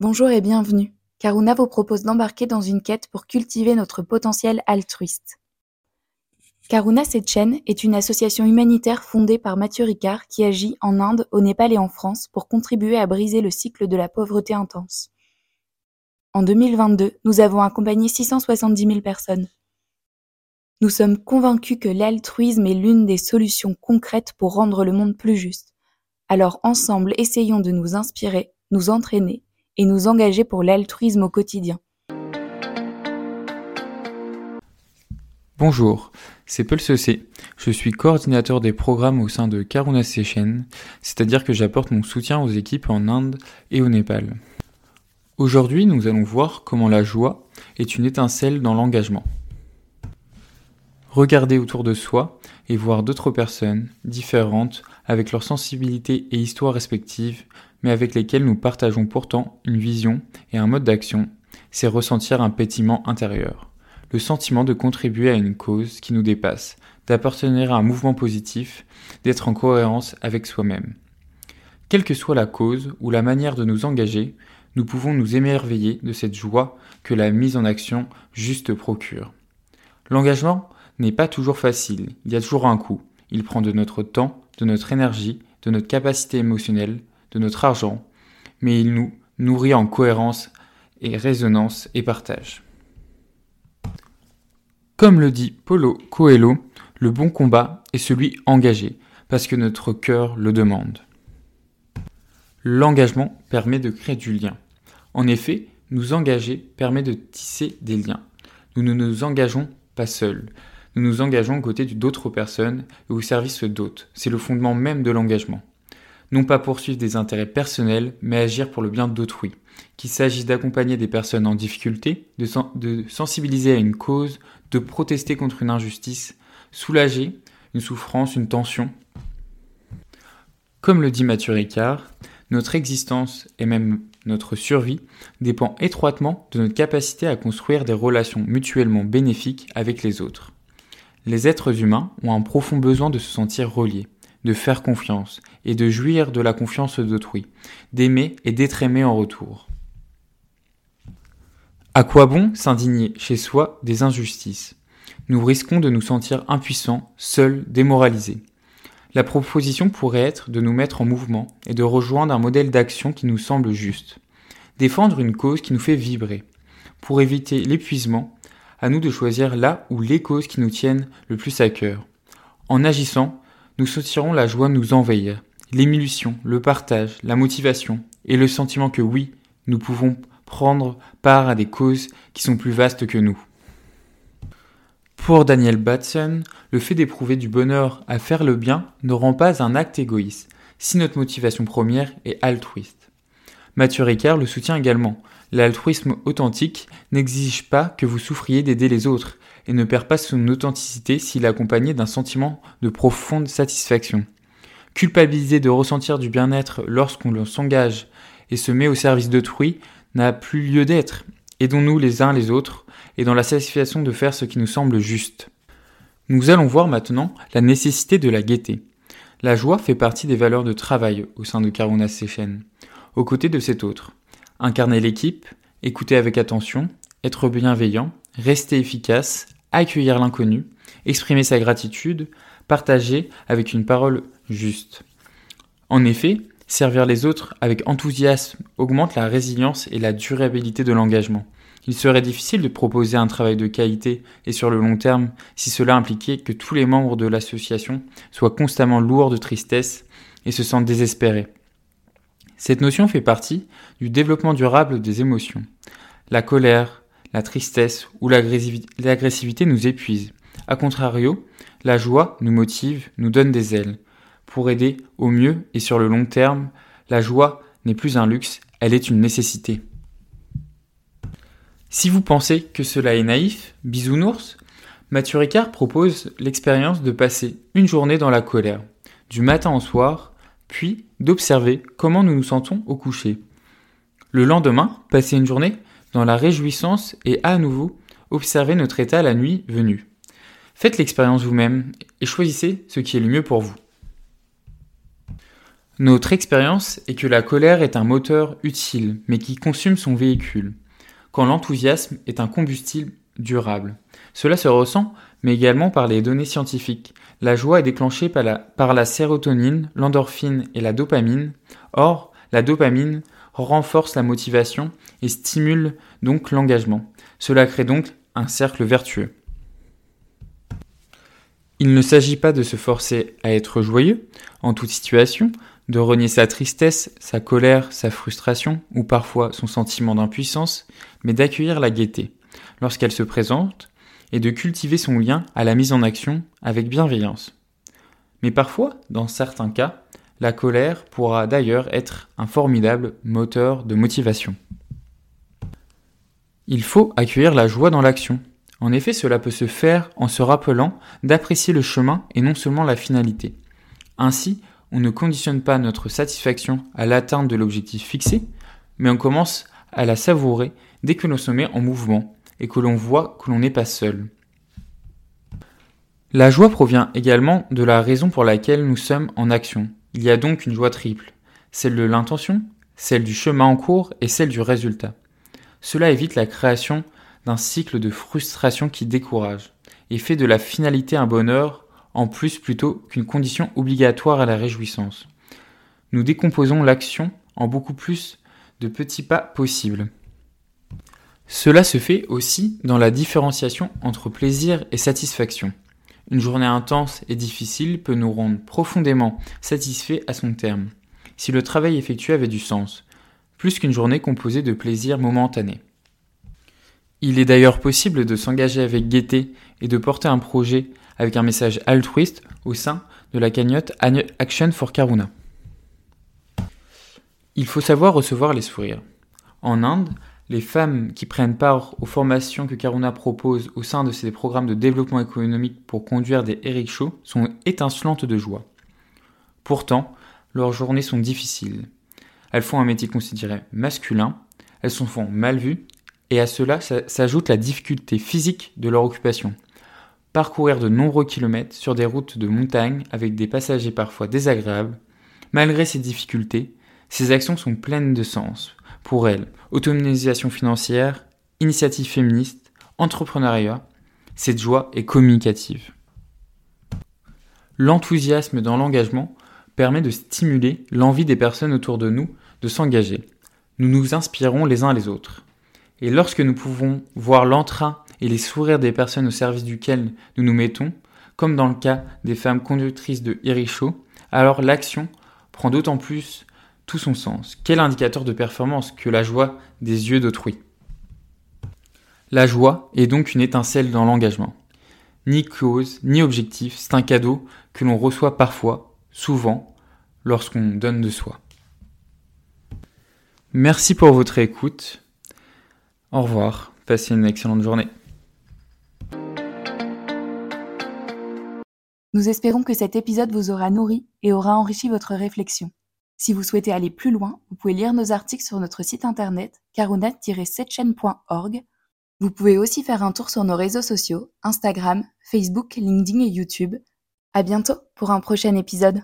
Bonjour et bienvenue. Karuna vous propose d'embarquer dans une quête pour cultiver notre potentiel altruiste. Karuna Sechen est une association humanitaire fondée par Mathieu Ricard qui agit en Inde, au Népal et en France pour contribuer à briser le cycle de la pauvreté intense. En 2022, nous avons accompagné 670 000 personnes. Nous sommes convaincus que l'altruisme est l'une des solutions concrètes pour rendre le monde plus juste. Alors ensemble, essayons de nous inspirer, nous entraîner et nous engager pour l'altruisme au quotidien. Bonjour, c'est Paul Sessé. Je suis coordinateur des programmes au sein de Karuna Session, c'est-à-dire que j'apporte mon soutien aux équipes en Inde et au Népal. Aujourd'hui, nous allons voir comment la joie est une étincelle dans l'engagement. Regarder autour de soi et voir d'autres personnes différentes avec leurs sensibilités et histoires respectives mais avec lesquels nous partageons pourtant une vision et un mode d'action, c'est ressentir un pétillement intérieur. Le sentiment de contribuer à une cause qui nous dépasse, d'appartenir à un mouvement positif, d'être en cohérence avec soi-même. Quelle que soit la cause ou la manière de nous engager, nous pouvons nous émerveiller de cette joie que la mise en action juste procure. L'engagement n'est pas toujours facile, il y a toujours un coût. Il prend de notre temps, de notre énergie, de notre capacité émotionnelle, de notre argent, mais il nous nourrit en cohérence et résonance et partage. Comme le dit Paulo Coelho, le bon combat est celui engagé, parce que notre cœur le demande. L'engagement permet de créer du lien. En effet, nous engager permet de tisser des liens. Nous ne nous engageons pas seuls. Nous nous engageons aux côtés d'autres personnes et au service d'autres. C'est le fondement même de l'engagement non pas poursuivre des intérêts personnels, mais agir pour le bien d'autrui. Qu'il s'agisse d'accompagner des personnes en difficulté, de, sensibiliser à une cause, de protester contre une injustice, soulager une souffrance, une tension. Comme le dit Mathieu Ricard, notre existence et même notre survie dépend étroitement de notre capacité à construire des relations mutuellement bénéfiques avec les autres. Les êtres humains ont un profond besoin de se sentir reliés de faire confiance et de jouir de la confiance d'autrui, d'aimer et d'être aimé en retour. À quoi bon s'indigner chez soi des injustices? Nous risquons de nous sentir impuissants, seuls, démoralisés. La proposition pourrait être de nous mettre en mouvement et de rejoindre un modèle d'action qui nous semble juste. Défendre une cause qui nous fait vibrer. Pour éviter l'épuisement, à nous de choisir là où les causes qui nous tiennent le plus à cœur. En agissant, nous sentirons la joie nous envahir, l'émulsion, le partage, la motivation et le sentiment que oui, nous pouvons prendre part à des causes qui sont plus vastes que nous. Pour Daniel Batson, le fait d'éprouver du bonheur à faire le bien ne rend pas un acte égoïste, si notre motivation première est altruiste. Mathieu Ricard le soutient également. L'altruisme authentique n'exige pas que vous souffriez d'aider les autres, et ne perd pas son authenticité s'il est accompagné d'un sentiment de profonde satisfaction. Culpabiliser de ressentir du bien-être lorsqu'on s'engage et se met au service d'autrui n'a plus lieu d'être. Aidons-nous les uns les autres et dans la satisfaction de faire ce qui nous semble juste. Nous allons voir maintenant la nécessité de la gaieté. La joie fait partie des valeurs de travail au sein de Karuna Sechen. Aux côtés de cet autre, incarner l'équipe, écouter avec attention, être bienveillant, rester efficace, accueillir l'inconnu, exprimer sa gratitude, partager avec une parole juste. En effet, servir les autres avec enthousiasme augmente la résilience et la durabilité de l'engagement. Il serait difficile de proposer un travail de qualité et sur le long terme si cela impliquait que tous les membres de l'association soient constamment lourds de tristesse et se sentent désespérés. Cette notion fait partie du développement durable des émotions. La colère, la tristesse ou l'agressivité nous épuise. A contrario, la joie nous motive, nous donne des ailes. Pour aider au mieux et sur le long terme, la joie n'est plus un luxe, elle est une nécessité. Si vous pensez que cela est naïf, bisounours, Mathieu Ricard propose l'expérience de passer une journée dans la colère, du matin au soir, puis d'observer comment nous nous sentons au coucher. Le lendemain, passer une journée dans la réjouissance et à nouveau observer notre état la nuit venue. Faites l'expérience vous-même et choisissez ce qui est le mieux pour vous. Notre expérience est que la colère est un moteur utile, mais qui consume son véhicule, quand l'enthousiasme est un combustible durable. Cela se ressent, mais également par les données scientifiques. La joie est déclenchée par la, sérotonine, l'endorphine et la dopamine. Or, la dopamine renforce la motivation et stimule donc l'engagement. Cela crée donc un cercle vertueux. Il ne s'agit pas de se forcer à être joyeux en toute situation, de renier sa tristesse, sa colère, sa frustration ou parfois son sentiment d'impuissance, mais d'accueillir la gaieté lorsqu'elle se présente et de cultiver son lien à la mise en action avec bienveillance. Mais parfois, dans certains cas, la colère pourra d'ailleurs être un formidable moteur de motivation. Il faut accueillir la joie dans l'action. En effet, cela peut se faire en se rappelant d'apprécier le chemin et non seulement la finalité. Ainsi, on ne conditionne pas notre satisfaction à l'atteinte de l'objectif fixé, mais on commence à la savourer dès que l'on se met en mouvement et que l'on voit que l'on n'est pas seul. La joie provient également de la raison pour laquelle nous sommes en action. Il y a donc une joie triple, celle de l'intention, celle du chemin en cours et celle du résultat. Cela évite la création d'un cycle de frustration qui décourage et fait de la finalité un bonheur en plus plutôt qu'une condition obligatoire à la réjouissance. Nous décomposons l'action en beaucoup plus de petits pas possibles. Cela se fait aussi dans la différenciation entre plaisir et satisfaction. Une journée intense et difficile peut nous rendre profondément satisfaits à son terme, si le travail effectué avait du sens, plus qu'une journée composée de plaisirs momentanés. Il est d'ailleurs possible de s'engager avec gaieté et de porter un projet avec un message altruiste au sein de la cagnotte Action for Karuna. Il faut savoir recevoir les sourires. En Inde, les femmes qui prennent part aux formations que Karuna propose au sein de ses programmes de développement économique pour conduire des rickshaws sont étincelantes de joie. Pourtant, leurs journées sont difficiles. Elles font un métier considéré masculin, elles sont font mal vues, et à cela s'ajoute la difficulté physique de leur occupation. Parcourir de nombreux kilomètres sur des routes de montagne avec des passagers parfois désagréables, malgré ces difficultés, ces actions sont pleines de sens pour elles, autonomisation financière, initiative féministe, entrepreneuriat, cette joie est communicative. L'enthousiasme dans l'engagement permet de stimuler l'envie des personnes autour de nous de s'engager. Nous nous inspirons les uns les autres. Et lorsque nous pouvons voir l'entrain et les sourires des personnes au service duquel nous nous mettons, comme dans le cas des femmes conductrices de Iricho, alors l'action prend d'autant plus tout son sens. Quel indicateur de performance que la joie des yeux d'autrui? La joie est donc une étincelle dans l'engagement. Ni cause, ni objectif, c'est un cadeau que l'on reçoit parfois, souvent, lorsqu'on donne de soi. Merci pour votre écoute. Au revoir. Passez une excellente journée. Nous espérons que cet épisode vous aura nourri et aura enrichi votre réflexion. Si vous souhaitez aller plus loin, vous pouvez lire nos articles sur notre site internet caronet-setchen.org. Vous pouvez aussi faire un tour sur nos réseaux sociaux, Instagram, Facebook, LinkedIn et YouTube. À bientôt pour un prochain épisode.